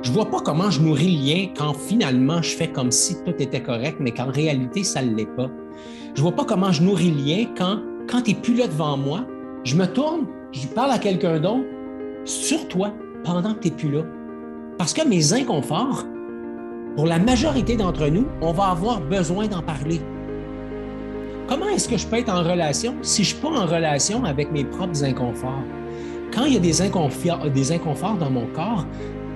Je vois pas comment je nourris le lien quand finalement je fais comme si tout était correct, mais qu'en réalité, ça ne l'est pas. Je vois pas comment je nourris le lien quand, quand tu n'es plus là devant moi, je me tourne, je parle à quelqu'un d'autre sur toi pendant que tu n'es plus là. Parce que mes inconforts, pour la majorité d'entre nous, on va avoir besoin d'en parler. Comment est-ce que je peux être en relation si je ne suis pas en relation avec mes propres inconforts? Quand il y a des des inconforts dans mon corps,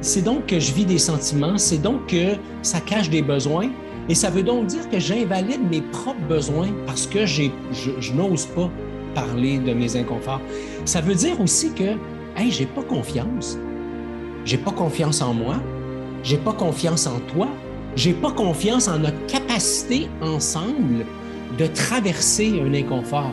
c'est donc que je vis des sentiments, c'est donc que ça cache des besoins, et ça veut donc dire que j'invalide mes propres besoins parce que je, je n'ose pas parler de mes inconforts. Ça veut dire aussi que, hey, j'ai pas confiance. J'ai pas confiance en moi. J'ai pas confiance en toi. J'ai pas confiance en notre capacité ensemble de traverser un inconfort.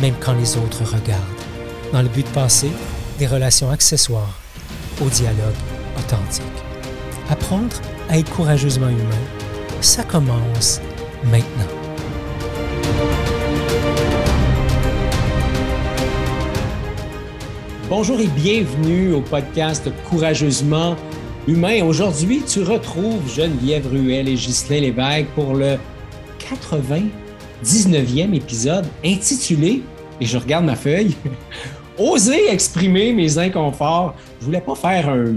même quand les autres regardent, dans le but de passer des relations accessoires au dialogue authentique. Apprendre à être courageusement humain, ça commence maintenant. Bonjour et bienvenue au podcast Courageusement humain. Aujourd'hui, tu retrouves Geneviève Ruel et Ghislain Lévesque pour le 99e épisode intitulé, et je regarde ma feuille, Oser exprimer mes inconforts. Je voulais pas faire un,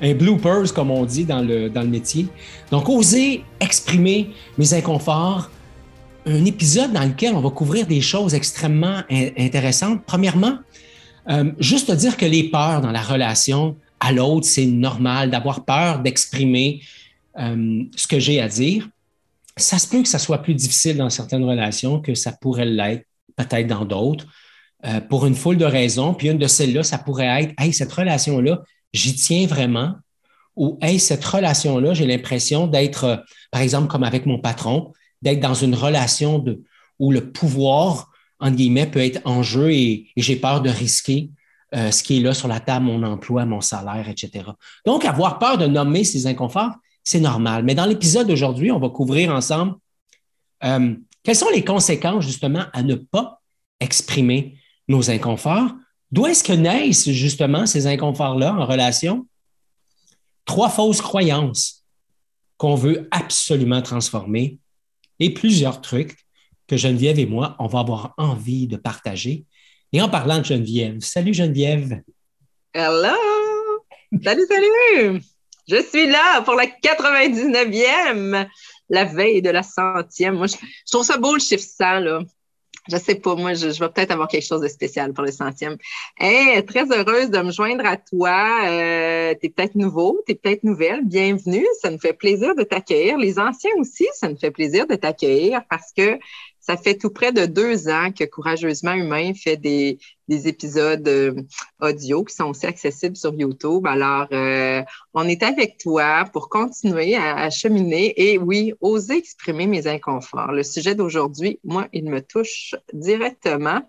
un bloopers, comme on dit dans le, métier. Donc, oser exprimer mes inconforts. Un épisode dans lequel on va couvrir des choses extrêmement intéressantes. Premièrement, euh, juste dire que les peurs dans la relation à l'autre, c'est normal d'avoir peur d'exprimer euh, ce que j'ai à dire. Ça se peut que ça soit plus difficile dans certaines relations que ça pourrait l'être peut-être dans d'autres, euh, pour une foule de raisons. Puis une de celles-là, ça pourrait être, hey, cette relation-là, j'y tiens vraiment. Ou, hey, cette relation-là, j'ai l'impression d'être, par exemple, comme avec mon patron, d'être dans une relation de, où le pouvoir entre guillemets, peut être en jeu et, j'ai peur de risquer euh, ce qui est là sur la table, mon emploi, mon salaire, etc. Donc, avoir peur de nommer ces inconforts, c'est normal. Mais dans l'épisode d'aujourd'hui, on va couvrir ensemble euh, quelles sont les conséquences justement à ne pas exprimer nos inconforts? D'où est-ce que naissent justement ces inconforts-là en relation? Trois fausses croyances qu'on veut absolument transformer et plusieurs trucs que Geneviève et moi, on va avoir envie de partager. Et en parlant de Geneviève, salut Geneviève. Hello! Salut, salut! Je suis là pour la 99e, la veille de la centième. Moi, je, trouve ça beau le chiffre 100, là. Je sais pas, moi, je, vais peut-être avoir quelque chose de spécial pour le centième. Hey, très heureuse de me joindre à toi. Euh, tu es peut-être nouveau, tu es peut-être nouvelle. Bienvenue. Ça nous fait plaisir de t'accueillir. Les anciens aussi, ça nous fait plaisir de t'accueillir parce que ça fait tout près de deux ans que Courageusement Humain fait des, épisodes euh, audio qui sont aussi accessibles sur YouTube. Alors, euh, on est avec toi pour continuer à, cheminer et oui, oser exprimer mes inconforts. Le sujet d'aujourd'hui, moi, il me touche directement.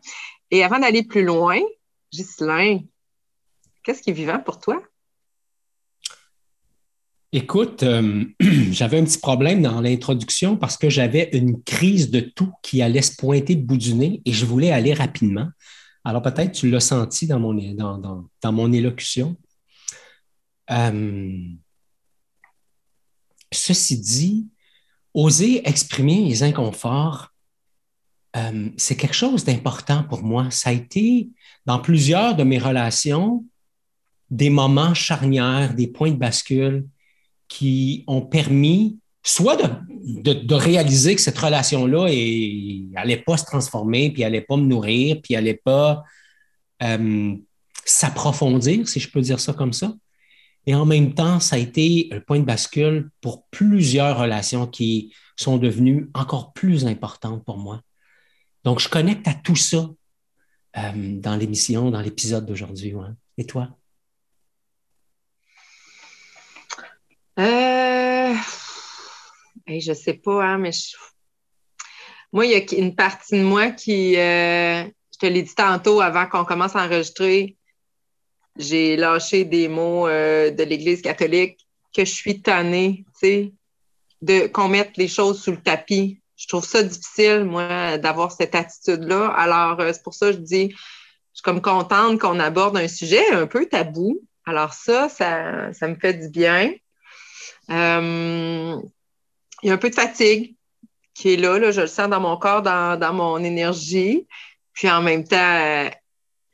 Et avant d'aller plus loin, Ghislain, qu'est-ce qui est vivant pour toi? Écoute, euh, j'avais un petit problème dans l'introduction parce que j'avais une crise de tout qui allait se pointer de bout du nez et je voulais aller rapidement. Alors peut-être tu l'as senti dans mon, dans, mon élocution. Euh, ceci dit, oser exprimer les inconforts, euh, c'est quelque chose d'important pour moi. Ça a été dans plusieurs de mes relations des moments charnières, des points de bascule qui ont permis soit de, réaliser que cette relation-là n'allait pas se transformer, puis n'allait pas me nourrir, puis n'allait pas euh, s'approfondir, si je peux dire ça comme ça. Et en même temps, ça a été un point de bascule pour plusieurs relations qui sont devenues encore plus importantes pour moi. Donc, je connecte à tout ça euh, dans l'émission, dans l'épisode d'aujourd'hui. Et toi? Euh... je sais pas, hein, mais moi, il y a une partie de moi qui, euh, je te l'ai dit tantôt avant qu'on commence à enregistrer, j'ai lâché des mots euh, de l'Église catholique que je suis tannée, tu sais, de qu'on mette les choses sous le tapis. Je trouve ça difficile, moi, d'avoir cette attitude-là. Alors, euh, c'est pour ça que je dis, je suis comme contente qu'on aborde un sujet un peu tabou. Alors, ça, ça, ça me fait du bien. Euh, il y a un peu de fatigue qui est là, là, je le sens dans mon corps, dans, dans mon énergie. Puis en même temps,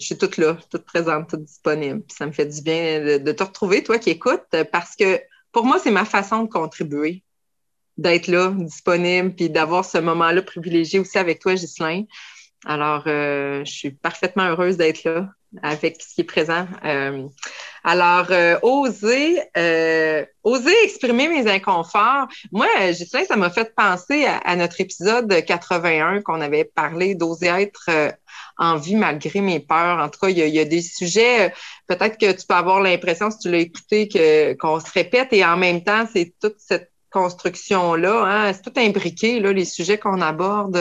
je suis toute là, toute présente, toute disponible. Puis ça me fait du bien de, te retrouver, toi qui écoutes, parce que pour moi, c'est ma façon de contribuer, d'être là, disponible, puis d'avoir ce moment-là privilégié aussi avec toi, Ghislain. Alors, euh, je suis parfaitement heureuse d'être là avec ce qui est présent. Euh, alors, euh, oser, oser exprimer mes inconforts. Moi, Ghislain, ça m'a fait penser à, notre épisode 81 qu'on avait parlé d'oser être en vie malgré mes peurs. En tout cas, il y a, des sujets, peut-être que tu peux avoir l'impression, si tu l'as écouté, que, qu'on se répète et en même temps, c'est toute cette construction-là. Hein, c'est tout imbriqué, là, les sujets qu'on aborde.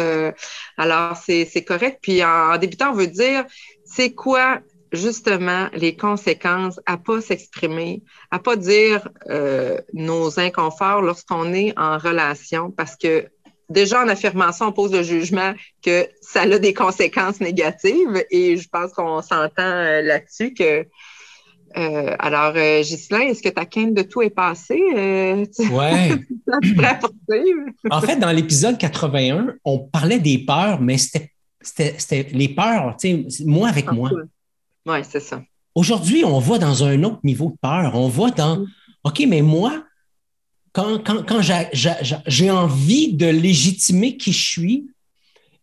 alors, c'est correct. Puis en, débutant, on veut dire, c'est quoi justement les conséquences à pas s'exprimer, à pas dire euh, nos inconforts lorsqu'on est en relation, parce que déjà en affirmant ça, on pose le jugement que ça a des conséquences négatives et je pense qu'on s'entend euh, là-dessus que euh, alors, euh, est-ce que ta quinte de tout est passée? Euh, oui. en fait, dans l'épisode 81, on parlait des peurs, mais c'était les peurs, moi avec ah, moi. Oui, c'est ça. Aujourd'hui, on va dans un autre niveau de peur. On va dans, mm. OK, mais moi, quand, quand, j'ai envie de légitimer qui je suis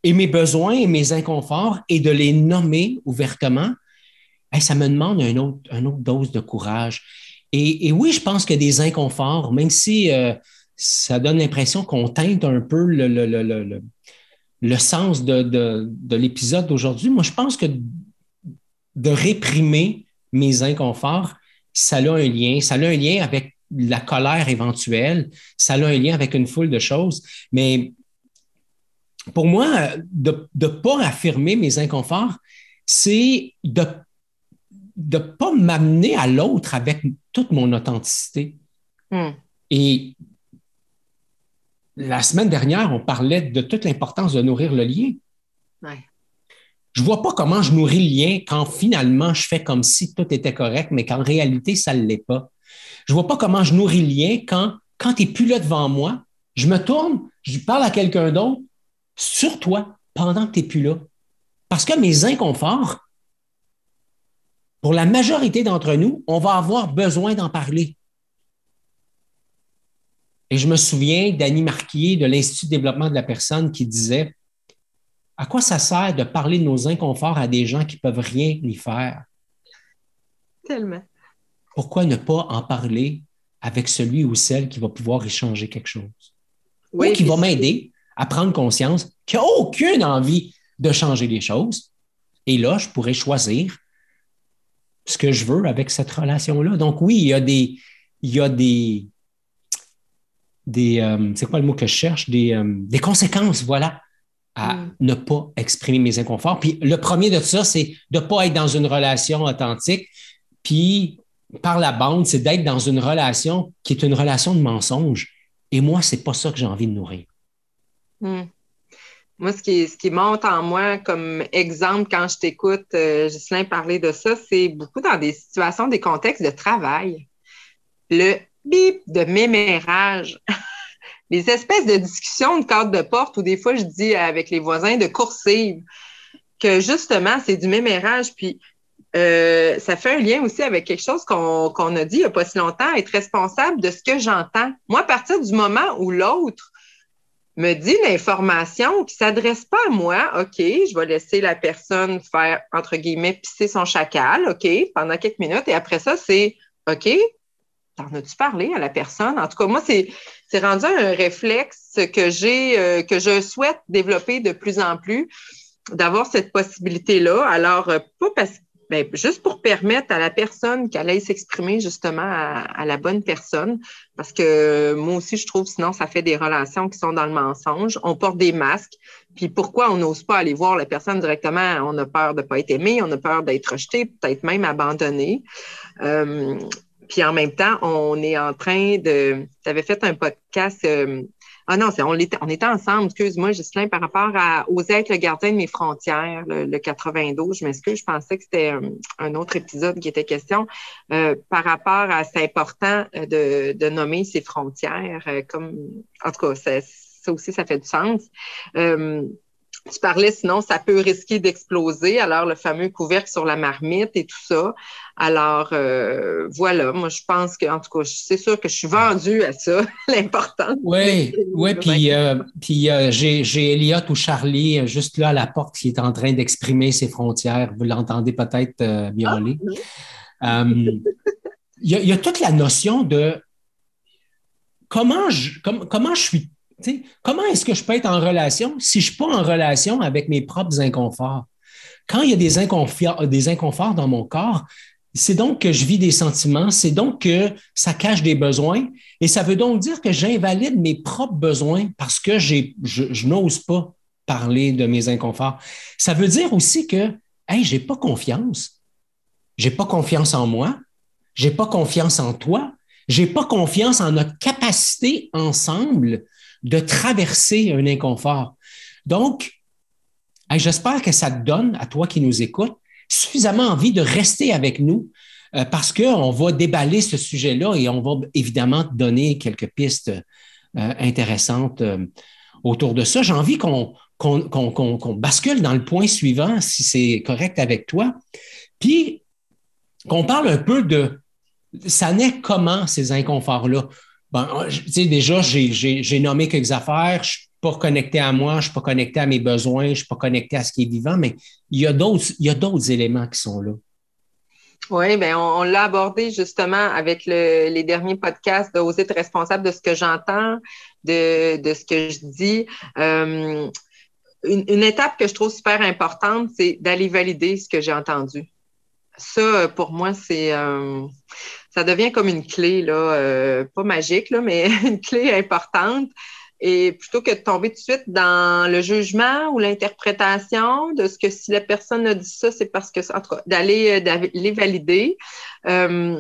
et mes besoins et mes inconforts et de les nommer ouvertement, ça me demande un autre, une autre dose de courage. Et, oui, je pense que des inconforts, même si euh, ça donne l'impression qu'on teinte un peu le, le, sens de, de l'épisode d'aujourd'hui, moi, je pense que de réprimer mes inconforts, ça a un lien. Ça a un lien avec la colère éventuelle, ça a un lien avec une foule de choses. Mais pour moi, de ne pas affirmer mes inconforts, c'est de ne pas m'amener à l'autre avec toute mon authenticité. Hmm. Et la semaine dernière, on parlait de toute l'importance de nourrir le lien. Je ne vois pas comment je nourris le lien quand finalement je fais comme si tout était correct, mais qu'en réalité, ça ne l'est pas. Je ne vois pas comment je nourris le lien quand, quand tu n'es plus là devant moi, je me tourne, je parle à quelqu'un d'autre sur toi pendant que tu n'es plus là. Parce que mes inconforts, pour la majorité d'entre nous, on va avoir besoin d'en parler. Et je me souviens d'Annie Marquier de l'Institut de développement de la personne qui disait À quoi ça sert de parler de nos inconforts à des gens qui ne peuvent rien y faire? Tellement. Pourquoi ne pas en parler avec celui ou celle qui va pouvoir échanger quelque chose? ou qui va m'aider à prendre conscience qu'il n'y a aucune envie de changer les choses. Et là, je pourrais choisir ce que je veux avec cette relation-là. Donc oui, il y a des, il y a des, des euh, c'est quoi le mot que je cherche? Des, euh, des conséquences, voilà, à mm. ne pas exprimer mes inconforts. Puis le premier de ça, c'est de ne pas être dans une relation authentique. Puis par la bande, c'est d'être dans une relation qui est une relation de mensonge. Et moi, c'est pas ça que j'ai envie de nourrir. Mm. Moi, ce qui, ce qui monte en moi comme exemple quand je t'écoute, euh, parler de ça, c'est beaucoup dans des situations, des contextes de travail. Le bip de mémérage. les espèces de discussions de cadre de porte où des fois je dis avec les voisins de coursive que justement, c'est du mémérage. Puis euh, ça fait un lien aussi avec quelque chose qu'on a dit il n'y a pas si longtemps, être responsable de ce que j'entends. Moi, à partir du moment où l'autre me dit l'information qui ne s'adresse pas à moi, OK, je vais laisser la personne faire, entre guillemets, pisser son chacal, OK, pendant quelques minutes. Et après ça, c'est OK, t'en as-tu parlé à la personne? En tout cas, moi, c'est, c'est rendu un réflexe que j'ai, euh, que je souhaite développer de plus en plus, d'avoir cette possibilité-là. Alors, euh, pas parce ben, juste pour permettre à la personne qu'elle aille s'exprimer justement à, la bonne personne, parce que moi aussi, je trouve, sinon, ça fait des relations qui sont dans le mensonge. On porte des masques, puis pourquoi on n'ose pas aller voir la personne directement? On a peur de ne pas être aimé, on a peur d'être rejeté, peut-être même abandonné. Euh, puis en même temps, on est en train de. Tu avais fait un podcast euh, ah non, on, était, on était ensemble, excuse-moi, Gislain, par rapport à oser être le gardien de mes frontières, le, 92. Je m'excuse, je pensais que c'était euh, un, autre épisode qui était question. Euh, par rapport à c'est important euh, de, de, nommer ses frontières, comme en tout cas, ça, aussi, ça fait du sens. Tu parlais, sinon, ça peut risquer d'exploser. Alors, le fameux couvercle sur la marmite et tout ça. Alors, euh, voilà, moi, je pense que, en tout cas, c'est sûr que je suis vendue à ça, l'important. Oui, oui, puis, euh, puis euh, j'ai Elliot ou Charlie juste là à la porte qui est en train d'exprimer ses frontières. Vous l'entendez peut-être violer. Ah, il y, a toute la notion de comment je, comment je suis comment est-ce que je peux être en relation si je ne suis pas en relation avec mes propres inconforts? Quand il y a des inconforts, des dans mon corps, c'est donc que je vis des sentiments, c'est donc que ça cache des besoins et ça veut donc dire que j'invalide mes propres besoins parce que je, je n'ose pas parler de mes inconforts. Ça veut dire aussi que, hey, j'ai pas confiance. J'ai pas confiance en moi. J'ai pas confiance en toi. J'ai pas confiance en notre capacité ensemble de traverser un inconfort. Donc, j'espère que ça te donne, à toi qui nous écoutes, suffisamment envie de rester avec nous euh, parce qu'on va déballer ce sujet-là et on va évidemment te donner quelques pistes euh, intéressantes euh, autour de ça. J'ai envie qu'on bascule dans le point suivant, si c'est correct avec toi, puis qu'on parle un peu de ça naît comment ces inconforts-là? Bon, tu sais, déjà, j'ai nommé quelques affaires. Je ne suis pas connecté à moi, je ne suis pas connecté à mes besoins, je ne suis pas connecté à ce qui est vivant, mais il y a d'autres éléments qui sont là. Oui, bien, on, l'a abordé justement avec les derniers podcasts de Oser être responsable de ce que j'entends, de, ce que je dis. Euh, une, étape que je trouve super importante, c'est d'aller valider ce que j'ai entendu. Ça, pour moi, c'est euh, ça devient comme une clé, là, euh, pas magique, là, mais une clé importante. Et plutôt que de tomber tout de suite dans le jugement ou l'interprétation de ce que si la personne a dit ça, c'est parce que, en tout cas, d'aller les valider. Euh,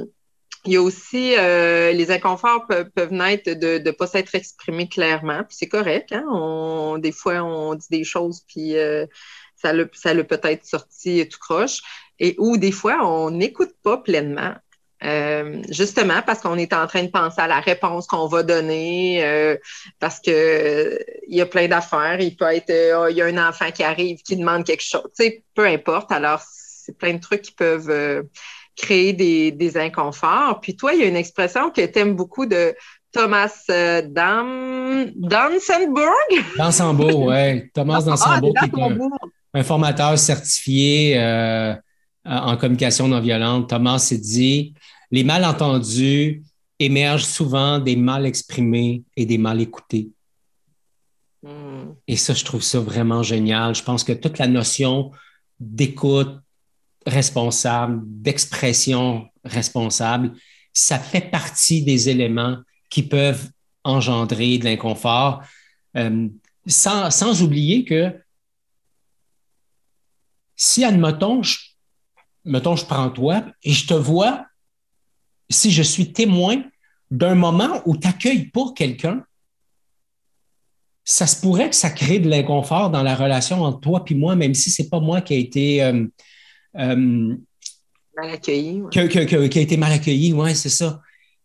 il y a aussi euh, les inconforts peuvent, naître de ne pas s'être exprimés clairement, puis c'est correct. Hein? Des fois, on dit des choses, puis ça l'a peut-être sorti tout croche, et ou des fois, on n'écoute pas pleinement. Euh, justement parce qu'on est en train de penser à la réponse qu'on va donner, euh, parce que il y a plein d'affaires. Il peut être, euh, il y a un enfant qui arrive qui demande quelque chose. Tu sais, peu importe. Alors, c'est plein de trucs qui peuvent créer des, des, inconforts. Puis toi, il y a une expression que tu aimes beaucoup de Thomas Dam... Dansenburg? Dansenburg, oui. Thomas ah, Dansenburg, qui est un, formateur certifié en communication non violente. Thomas s'est dit les malentendus émergent souvent des mal exprimés et des mal écoutés. Hmm. Et ça, je trouve ça vraiment génial. Je pense que toute la notion d'écoute responsable, d'expression responsable, ça fait partie des éléments qui peuvent engendrer de l'inconfort, euh, sans, sans, oublier que si, admettons, je, mettons, je prends toi et je te vois si je suis témoin d'un moment où tu n'accueilles pas quelqu'un, ça se pourrait que ça crée de l'inconfort dans la relation entre toi et moi, même si ce n'est pas moi qui a été euh, euh, mal accueilli. Qui, a été mal accueilli, oui, c'est ça.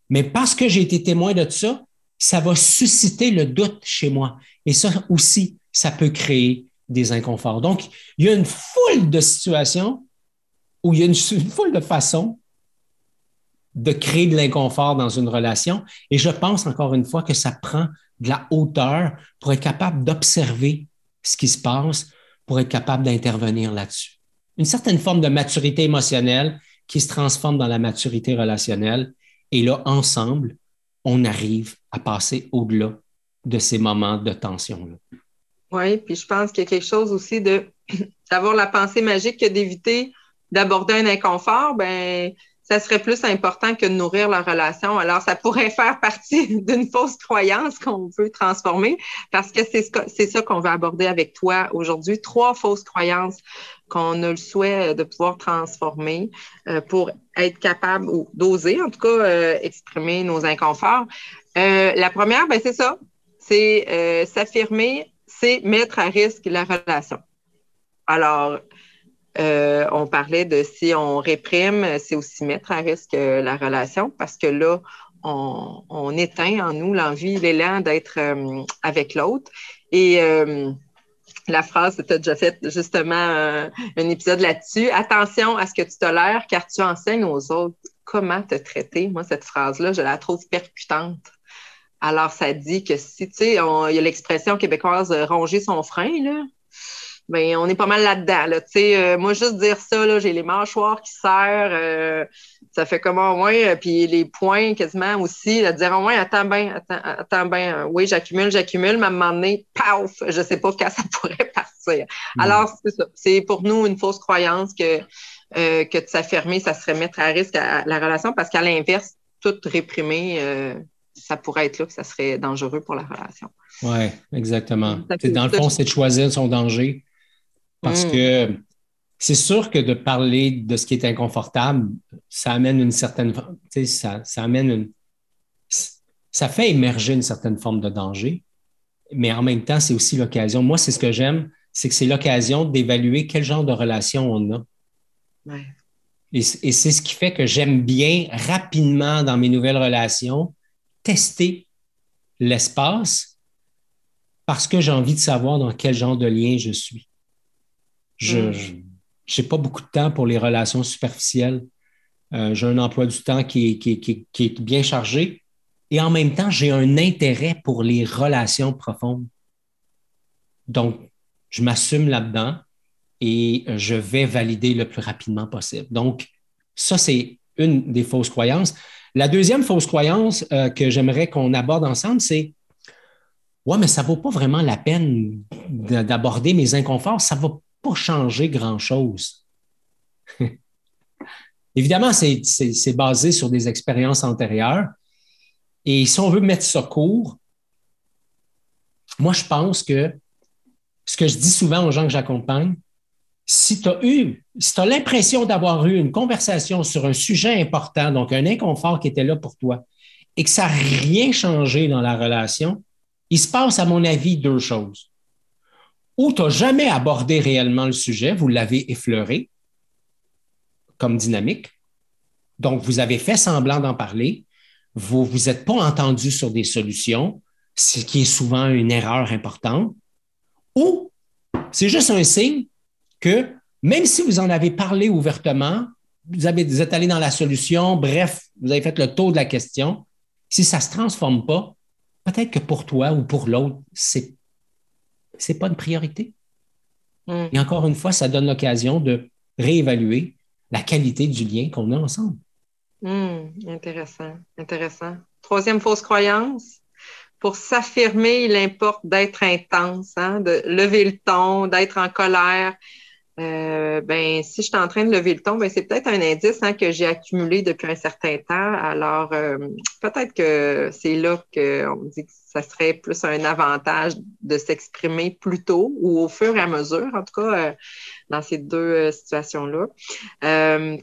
Mais parce que j'ai été témoin de ça, ça va susciter le doute chez moi. Et ça aussi, ça peut créer des inconforts. Donc, il y a une foule de situations où il y a une foule de façons de créer de l'inconfort dans une relation. Et je pense encore une fois que ça prend de la hauteur pour être capable d'observer ce qui se passe, pour être capable d'intervenir là-dessus. Une certaine forme de maturité émotionnelle qui se transforme dans la maturité relationnelle. Et là, ensemble, on arrive à passer au-delà de ces moments de tension-là. Oui, puis je pense qu'il y a quelque chose aussi d'avoir la pensée magique que d'éviter d'aborder un inconfort, ben ça serait plus important que de nourrir la relation. Alors, ça pourrait faire partie d'une fausse croyance qu'on veut transformer parce que c'est ce ça qu'on veut aborder avec toi aujourd'hui. Trois fausses croyances qu'on a le souhait de pouvoir transformer euh, pour être capable ou d'oser, en tout cas, euh, exprimer nos inconforts. Euh, la première, ben, c'est ça. C'est s'affirmer, c'est mettre à risque la relation. Alors, euh, on parlait de si on réprime, c'est aussi mettre à risque euh, la relation parce que là, on, éteint en nous l'envie, l'élan d'être euh, avec l'autre. Et la phrase, tu as déjà fait justement un, épisode là-dessus. Attention à ce que tu tolères car tu enseignes aux autres comment te traiter. Moi, cette phrase-là, je la trouve percutante. Alors, ça dit que si, tu sais, il y a l'expression québécoise ronger son frein, là ben, on est pas mal là-dedans. Là. Euh, moi, juste dire ça, j'ai les mâchoires qui serrent, euh, ça fait comment au moins, euh, puis les points quasiment aussi, là, dire au moins, attends bien, attends, attends bien, oui, j'accumule, j'accumule, mais à un moment donné, paf, je sais pas quand ça pourrait partir. Hmm. Alors, c'est ça. C'est pour nous une fausse croyance que, que de s'affirmer, ça serait mettre à risque la relation parce qu'à l'inverse, tout réprimer, ça pourrait être là que ça serait dangereux pour la relation. Oui, exactement. Dans le fond, c'est de choisir son danger parce mm. que c'est sûr que de parler de ce qui est inconfortable, ça amène une certaine. Ça, ça amène une. Ça fait émerger une certaine forme de danger, mais en même temps, c'est aussi l'occasion. Moi, c'est ce que j'aime, c'est que c'est l'occasion d'évaluer quel genre de relation on a. Et, et c'est ce qui fait que j'aime bien rapidement dans mes nouvelles relations tester l'espace parce que j'ai envie de savoir dans quel genre de lien je suis. Je n'ai mm. pas beaucoup de temps pour les relations superficielles. Euh, j'ai un emploi du temps qui est, bien chargé et en même temps, j'ai un intérêt pour les relations profondes. Donc, je m'assume là-dedans et je vais valider le plus rapidement possible. Donc, ça, c'est une des fausses croyances. La deuxième fausse croyance euh, que j'aimerais qu'on aborde ensemble, c'est Ouais, mais ça ne vaut pas vraiment la peine d'aborder mes inconforts, ça ne va pas changer grand-chose. Évidemment, c'est basé sur des expériences antérieures. Et si on veut mettre ça court, moi, je pense que ce que je dis souvent aux gens que j'accompagne, si tu as eu, si tu as l'impression d'avoir eu une conversation sur un sujet important, donc un inconfort qui était là pour toi, et que ça n'a rien changé dans la relation, il se passe, à mon avis, deux choses ou tu n'as jamais abordé réellement le sujet, vous l'avez effleuré comme dynamique. Donc, vous avez fait semblant d'en parler, vous vous êtes pas entendu sur des solutions, ce qui est souvent une erreur importante, ou c'est juste un signe que même si vous en avez parlé ouvertement, vous, avez, vous êtes allé dans la solution, bref, vous avez fait le tour de la question, si ça ne se transforme pas, peut-être que pour toi ou pour l'autre, c'est ce n'est pas une priorité. Mm. Et encore une fois, ça donne l'occasion de réévaluer la qualité du lien qu'on a ensemble. Mm. intéressant, intéressant. Troisième fausse croyance. Pour s'affirmer, il importe d'être intense, hein, de lever le ton, d'être en colère, euh, ben, si je suis en train de lever le ton, ben, c'est peut-être un indice hein, que j'ai accumulé depuis un certain temps. Alors, euh, peut-être que c'est là qu'on me dit que ça serait plus un avantage de s'exprimer plus tôt ou au fur et à mesure, en tout cas, euh, dans ces deux situations-là.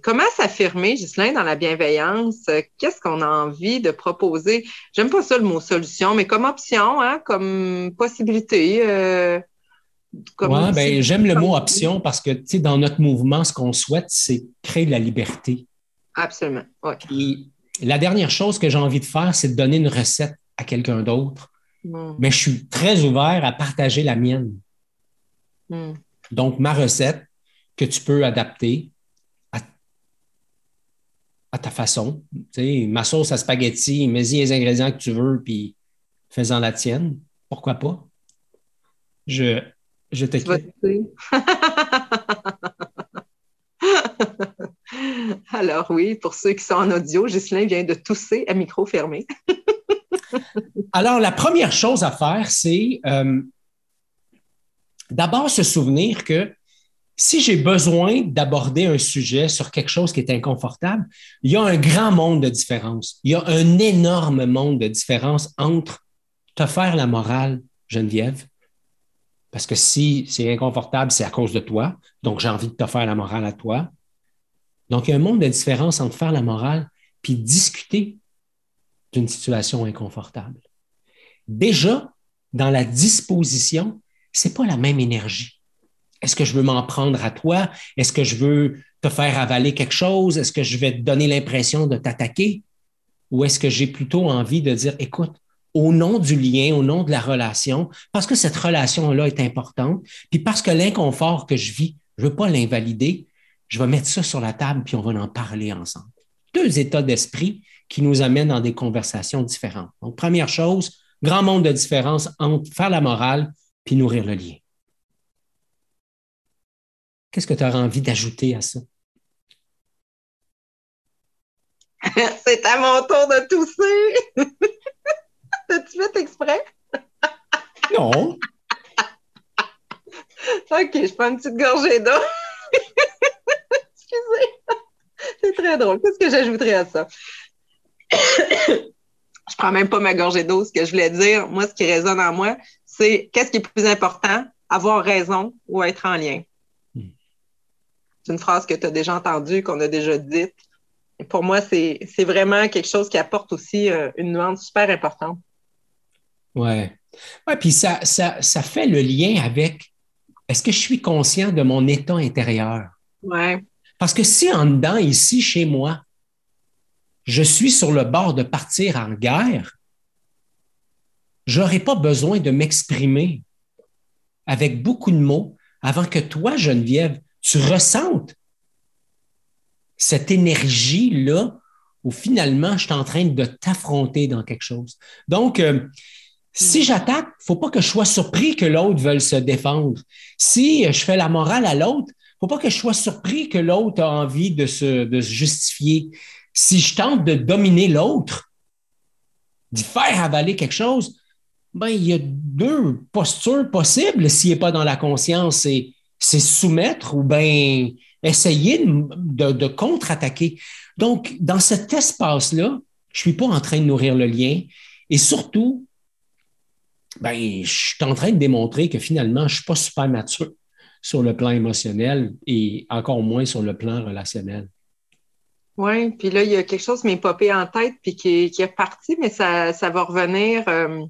comment s'affirmer, Ghislain, dans la bienveillance? Qu'est-ce qu'on a envie de proposer? J'aime pas ça le mot solution, mais comme option, hein, comme possibilité Ouais, ben, j'aime le mot option parce que dans notre mouvement, ce qu'on souhaite, c'est créer de la liberté. Absolument. la dernière chose que j'ai envie de faire, c'est de donner une recette à quelqu'un d'autre. Hmm. Mais je suis très ouvert à partager la mienne. Hmm. Donc, ma recette que tu peux adapter à, ta façon. ma sauce à spaghetti, mets-y les ingrédients que tu veux, puis fais-en la tienne. Pourquoi pas? Je, je. Alors, Alors oui, pour ceux qui sont en audio, Ghislain vient de tousser à micro fermé. Alors, la première chose à faire, c'est euh, d'abord se souvenir que si j'ai besoin d'aborder un sujet sur quelque chose qui est inconfortable, il y a un grand monde de différence. Il y a un énorme monde de différence entre te faire la morale, Geneviève, parce que si c'est inconfortable, c'est à cause de toi. Donc, j'ai envie de te faire la morale à toi. Donc, il y a un monde de différence entre faire la morale puis discuter d'une situation inconfortable. Déjà, dans la disposition, c'est pas la même énergie. Est-ce que je veux m'en prendre à toi? Est-ce que je veux te faire avaler quelque chose? Est-ce que je vais te donner l'impression de t'attaquer? Ou est-ce que j'ai plutôt envie de dire, écoute, au nom du lien, au nom de la relation, parce que cette relation-là est importante, puis parce que l'inconfort que je vis, je ne veux pas l'invalider, je vais mettre ça sur la table, puis on va en parler ensemble. Deux états d'esprit qui nous amènent dans des conversations différentes. Donc, première chose, grand monde de différence entre faire la morale puis nourrir le lien. Qu'est-ce que tu auras envie d'ajouter à ça? C'est à mon tour de tousser. Exprès? Non. OK, je prends une petite gorgée d'eau. Excusez. C'est très drôle. Qu'est-ce que j'ajouterais à ça? je prends même pas ma gorgée d'eau. Ce que je voulais dire, moi, ce qui résonne en moi, c'est qu'est-ce qui est plus important, avoir raison ou être en lien? Hmm. C'est une phrase que tu as déjà entendue, qu'on a déjà dite. pour moi, c'est vraiment quelque chose qui apporte aussi euh, une nuance super importante. Oui. Ouais, puis ça, ça, ça, fait le lien avec est-ce que je suis conscient de mon état intérieur? Oui. Parce que si en dedans, ici, chez moi, je suis sur le bord de partir en guerre, je n'aurai pas besoin de m'exprimer avec beaucoup de mots avant que toi, Geneviève, tu ressentes cette énergie-là où finalement, je suis en train de t'affronter dans quelque chose. Donc, euh, si j'attaque, faut pas que je sois surpris que l'autre veuille se défendre. Si je fais la morale à l'autre, faut pas que je sois surpris que l'autre a envie de se, justifier. Si je tente de dominer l'autre, d'y faire avaler quelque chose, ben, il y a deux postures possibles s'il n'est pas dans la conscience. C'est soumettre ou bien essayer de, de contre-attaquer. Donc, dans cet espace-là, je ne suis pas en train de nourrir le lien. Et surtout, ben, je suis en train de démontrer que finalement, je ne suis pas super mature sur le plan émotionnel et encore moins sur le plan relationnel. Oui, puis là, il y a quelque chose qui m'est popé en tête puis qui est, qui est parti, mais ça, ça va revenir euh,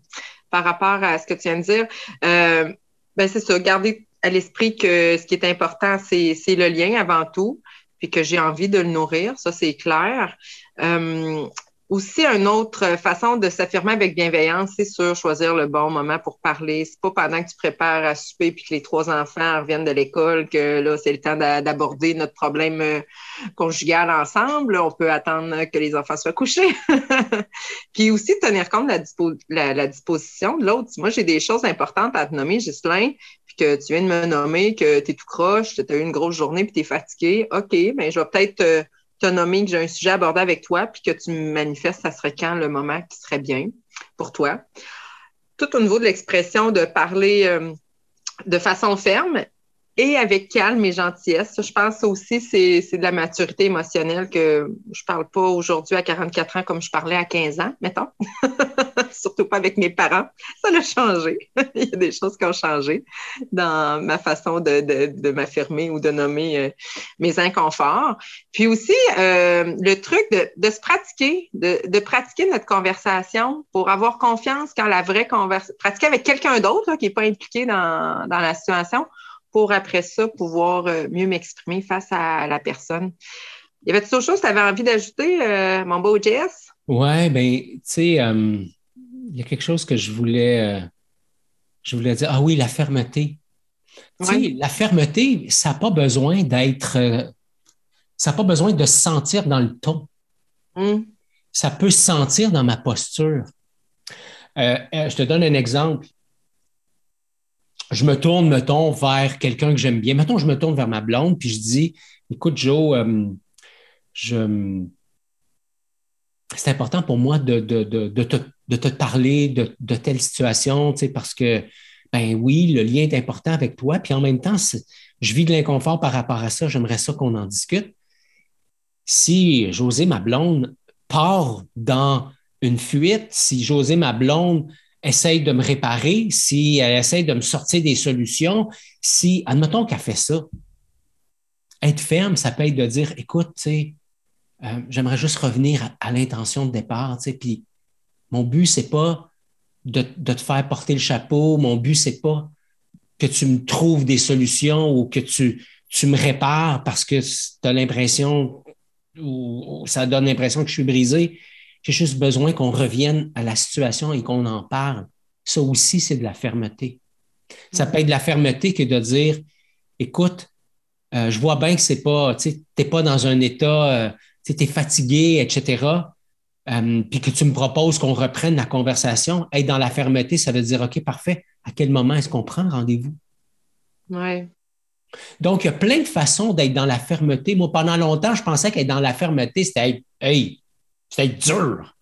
par rapport à ce que tu viens de dire. Euh, ben, c'est ça, garder à l'esprit que ce qui est important, c'est le lien avant tout, puis que j'ai envie de le nourrir, ça c'est clair. Euh, aussi, une autre façon de s'affirmer avec bienveillance, c'est sûr, choisir le bon moment pour parler. C'est pas pendant que tu prépares à souper puis que les trois enfants reviennent de l'école que là, c'est le temps d'aborder notre problème euh, conjugal ensemble. On peut attendre que les enfants soient couchés. puis aussi, tenir compte de la, la, disposition de l'autre. Moi, j'ai des choses importantes à te nommer, Ghislain, puis que tu viens de me nommer, que tu es tout croche, tu as eu une grosse journée puis tu es fatigué. OK, mais ben, je vais peut-être euh, as nommé que j'ai un sujet abordé avec toi, puis que tu me manifestes, ça serait quand le moment qui serait bien pour toi. Tout au niveau de l'expression de parler euh, de façon ferme, et avec calme et gentillesse. Je pense aussi c'est c'est de la maturité émotionnelle que je parle pas aujourd'hui à 44 ans comme je parlais à 15 ans, mettons. Surtout pas avec mes parents. Ça a changé. Il y a des choses qui ont changé dans ma façon de, de, m'affirmer ou de nommer euh, mes inconforts. Puis aussi, euh, le truc de, de se pratiquer, de, pratiquer notre conversation pour avoir confiance quand la vraie conversation, pratiquer avec quelqu'un d'autre qui n'est pas impliqué dans, dans la situation pour après ça pouvoir euh, mieux m'exprimer face à la personne. Y avait-il autre chose que tu avais envie d'ajouter, euh, mon beau Jess? Oui, bien, tu sais, euh, il y a quelque chose que je voulais, je voulais dire. Ah oui, la fermeté. Tu sais, la fermeté, ça n'a pas besoin d'être, ça n'a pas besoin de se sentir dans le ton. Hum. Ça peut se sentir dans ma posture. je te donne un exemple je me tourne, mettons, vers quelqu'un que j'aime bien. Mettons, je me tourne vers ma blonde, puis je dis Écoute, Joe, euh, c'est important pour moi de, te, parler de, de telle situation, parce que, ben oui, le lien est important avec toi, puis en même temps, je vis de l'inconfort par rapport à ça, j'aimerais ça qu'on en discute. Si José, ma blonde, part dans une fuite, si José, ma blonde, essaye de me réparer, si elle essaye de me sortir des solutions, si, admettons qu'elle fait ça, être ferme, ça peut être de dire, écoute, euh, j'aimerais juste revenir à, l'intention de départ. Puis mon but, c'est pas de, te faire porter le chapeau. Mon but, c'est pas que tu me trouves des solutions ou que tu, tu me répares parce que tu as l'impression ou, ça donne l'impression que je suis brisé. J'ai juste besoin qu'on revienne à la situation et qu'on en parle. Ça aussi, c'est de la fermeté. Ça peut être de la fermeté que de dire, écoute, euh, je vois bien que c'est pas, tu n'es pas dans un état euh, tu es fatigué, etc., euh, puis que tu me proposes qu'on reprenne la conversation, être dans la fermeté, ça veut dire, OK, parfait, à quel moment est-ce qu'on prend rendez-vous? Oui. Donc, il y a plein de façons d'être dans la fermeté. Moi, pendant longtemps, je pensais qu'être dans la fermeté, c'était hey, c'était dur.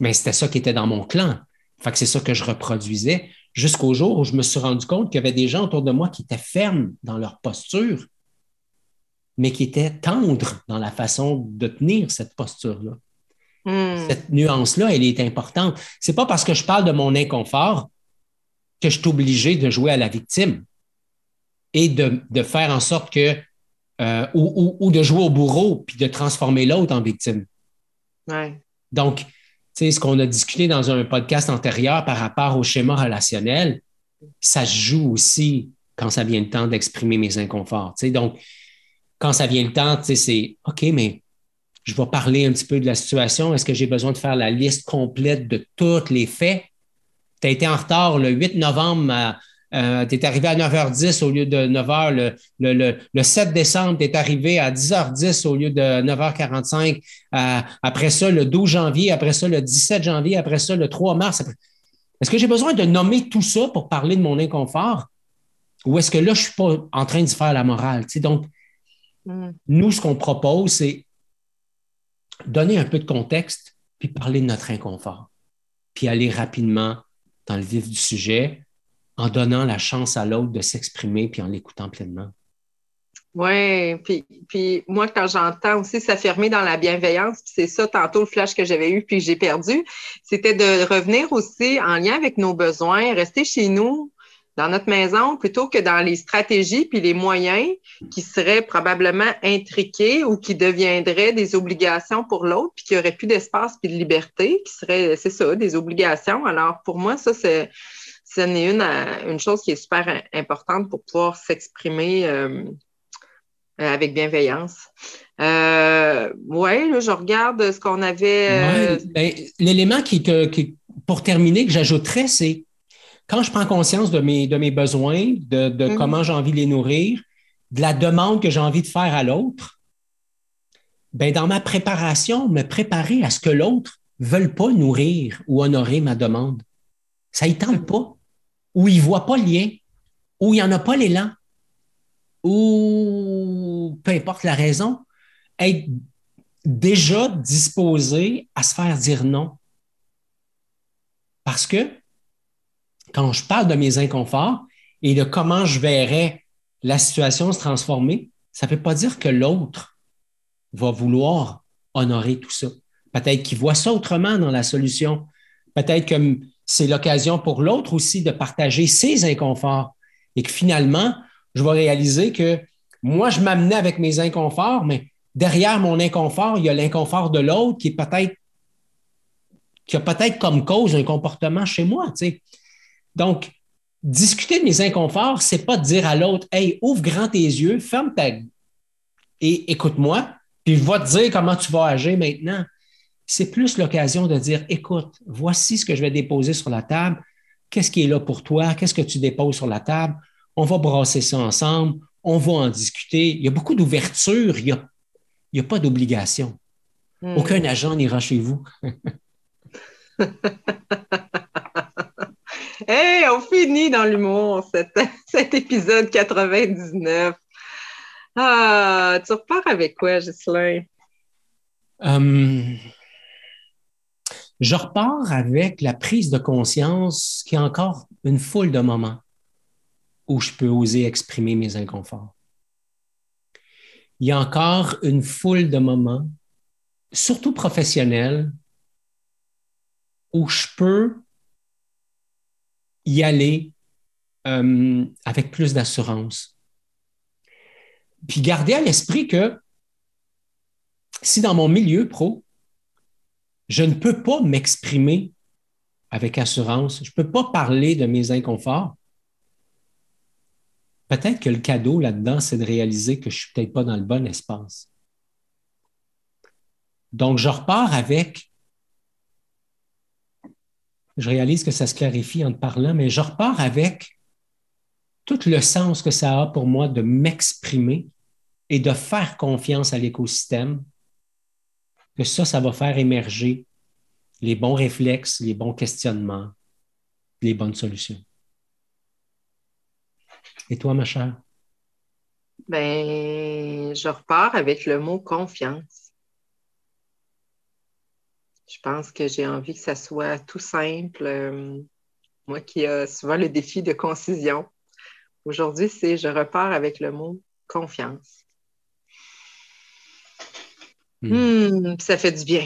Mais c'était ça qui était dans mon clan. Fait que c'est ça que je reproduisais jusqu'au jour où je me suis rendu compte qu'il y avait des gens autour de moi qui étaient fermes dans leur posture mais qui était tendre dans la façon de tenir cette posture-là. Hmm. Cette nuance-là, elle est importante. C'est pas parce que je parle de mon inconfort que je suis obligé de jouer à la victime et de, faire en sorte que, euh, ou, de jouer au bourreau puis de transformer l'autre en victime. Donc, tu sais, ce qu'on a discuté dans un podcast antérieur par rapport au schéma relationnel, ça se joue aussi quand ça vient le temps d'exprimer mes inconforts. Donc, quand ça vient le temps, c'est OK, mais je vais parler un petit peu de la situation. Est-ce que j'ai besoin de faire la liste complète de tous les faits? Tu as été en retard le 8 novembre, euh, tu es arrivé à 9h10 au lieu de 9h. Le, 7 décembre, tu es arrivé à 10h10 au lieu de 9h45. Euh, après ça, le 12 janvier, après ça, le 17 janvier, après ça, le 3 mars. Est-ce que j'ai besoin de nommer tout ça pour parler de mon inconfort? Ou est-ce que là, je ne suis pas en train de faire la morale? donc, Mm. Nous, ce qu'on propose, c'est donner un peu de contexte, puis parler de notre inconfort, puis aller rapidement dans le vif du sujet en donnant la chance à l'autre de s'exprimer, puis en l'écoutant pleinement. Oui, puis, moi, quand j'entends aussi s'affirmer dans la bienveillance, c'est ça tantôt le flash que j'avais eu puis j'ai perdu, c'était de revenir aussi en lien avec nos besoins, rester chez nous, dans notre maison plutôt que dans les stratégies puis les moyens qui seraient probablement intriqués ou qui deviendraient des obligations pour l'autre puis qui aurait plus d'espace puis de liberté qui seraient, c'est ça, des obligations. Alors, pour moi, ça, c'est, ce n'est une, une chose qui est super importante pour pouvoir s'exprimer euh, avec bienveillance. Euh, oui, je regarde ce qu'on avait. Euh, ben, l'élément qui, qui, pour terminer, que j'ajouterais, c'est quand je prends conscience de mes, de mes besoins, de, mhm. comment j'ai envie de les nourrir, de la demande que j'ai envie de faire à l'autre, ben dans ma préparation, me préparer à ce que l'autre ne veuille pas nourrir ou honorer ma demande. Ça ne tente pas, ou il ne voit pas le lien, ou il n'y en a pas l'élan, ou peu importe la raison, être déjà disposé à se faire dire non. Parce que quand je parle de mes inconforts et de comment je verrais la situation se transformer, ça ne veut pas dire que l'autre va vouloir honorer tout ça. Peut-être qu'il voit ça autrement dans la solution. Peut-être que c'est l'occasion pour l'autre aussi de partager ses inconforts et que finalement, je vais réaliser que moi, je m'amenais avec mes inconforts, mais derrière mon inconfort, il y a l'inconfort de l'autre qui peut-être qui a peut-être comme cause un comportement chez moi. Donc, discuter de mes inconforts, c'est pas de dire à l'autre, hey, ouvre grand tes yeux, ferme ta et écoute-moi, puis va te dire comment tu vas agir maintenant. C'est plus l'occasion de dire, écoute, voici ce que je vais déposer sur la table. Qu'est-ce qui est là pour toi? Qu'est-ce que tu déposes sur la table? On va brasser ça ensemble. On va en discuter. Il y a beaucoup d'ouverture. Il n'y a, a, pas d'obligation. Hmm. Aucun agent n'ira chez vous. Hey, on finit dans l'humour cet, épisode 99. Ah, tu repars avec quoi, Ghislain? Hum, je repars avec la prise de conscience qu'il y a encore une foule de moments où je peux oser exprimer mes inconforts. Il y a encore une foule de moments, surtout professionnels, où je peux y aller euh, avec plus d'assurance. Puis garder à l'esprit que si dans mon milieu pro, je ne peux pas m'exprimer avec assurance, je ne peux pas parler de mes inconforts, peut-être que le cadeau là-dedans, c'est de réaliser que je ne suis peut-être pas dans le bon espace. Donc, je repars avec, je réalise que ça se clarifie en te parlant, mais je repars avec tout le sens que ça a pour moi de m'exprimer et de faire confiance à l'écosystème que ça, ça va faire émerger les bons réflexes, les bons questionnements, les bonnes solutions. Et toi, ma chère? Ben, je repars avec le mot confiance. Je pense que j'ai envie que ça soit tout simple. Euh, moi qui ai souvent le défi de concision. Aujourd'hui, c'est je repars avec le mot confiance. Hmm. Hmm, ça fait du bien.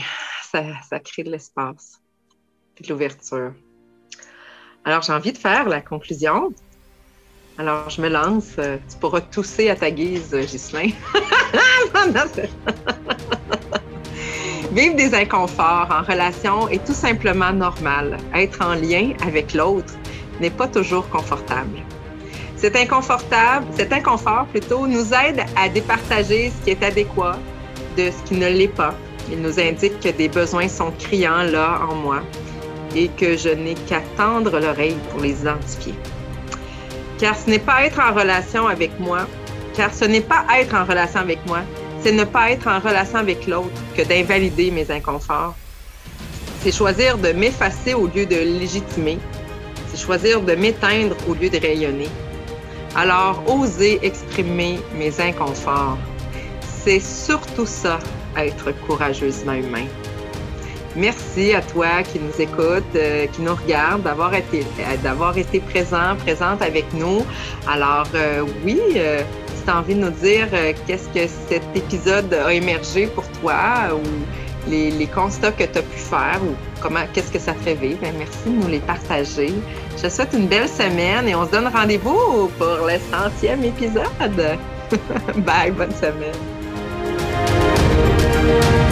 Ça, crée de l'espace et de l'ouverture. Alors, j'ai envie de faire la conclusion. Alors, je me lance. Tu pourras tousser à ta guise, Ghislain. Vivre des inconforts en relation est tout simplement normal. Être en lien avec l'autre n'est pas toujours confortable. Cet inconfortable, cet inconfort plutôt, nous aide à départager ce qui est adéquat de ce qui ne l'est pas. Il nous indique que des besoins sont criants là en moi et que je n'ai qu'à tendre l'oreille pour les identifier. Car ce n'est pas être en relation avec moi, car ce n'est pas être en relation avec moi, c'est ne pas être en relation avec l'autre que d'invalider mes inconforts. C'est choisir de m'effacer au lieu de légitimer. C'est choisir de m'éteindre au lieu de rayonner. Alors, oser exprimer mes inconforts c'est surtout ça, être courageusement humain. Merci à toi qui nous écoute, euh, qui nous regarde, d'avoir été, euh, d'avoir été présent, présente avec nous. Alors euh, oui, si tu as envie de nous dire qu'est-ce que cet épisode a émergé pour toi ou les, constats que tu as pu faire ou comment, qu'est-ce que ça te fait vivre, ben, merci de nous les partager. Je te souhaite une belle semaine et on se donne rendez-vous pour le centième épisode. Bye, bonne semaine.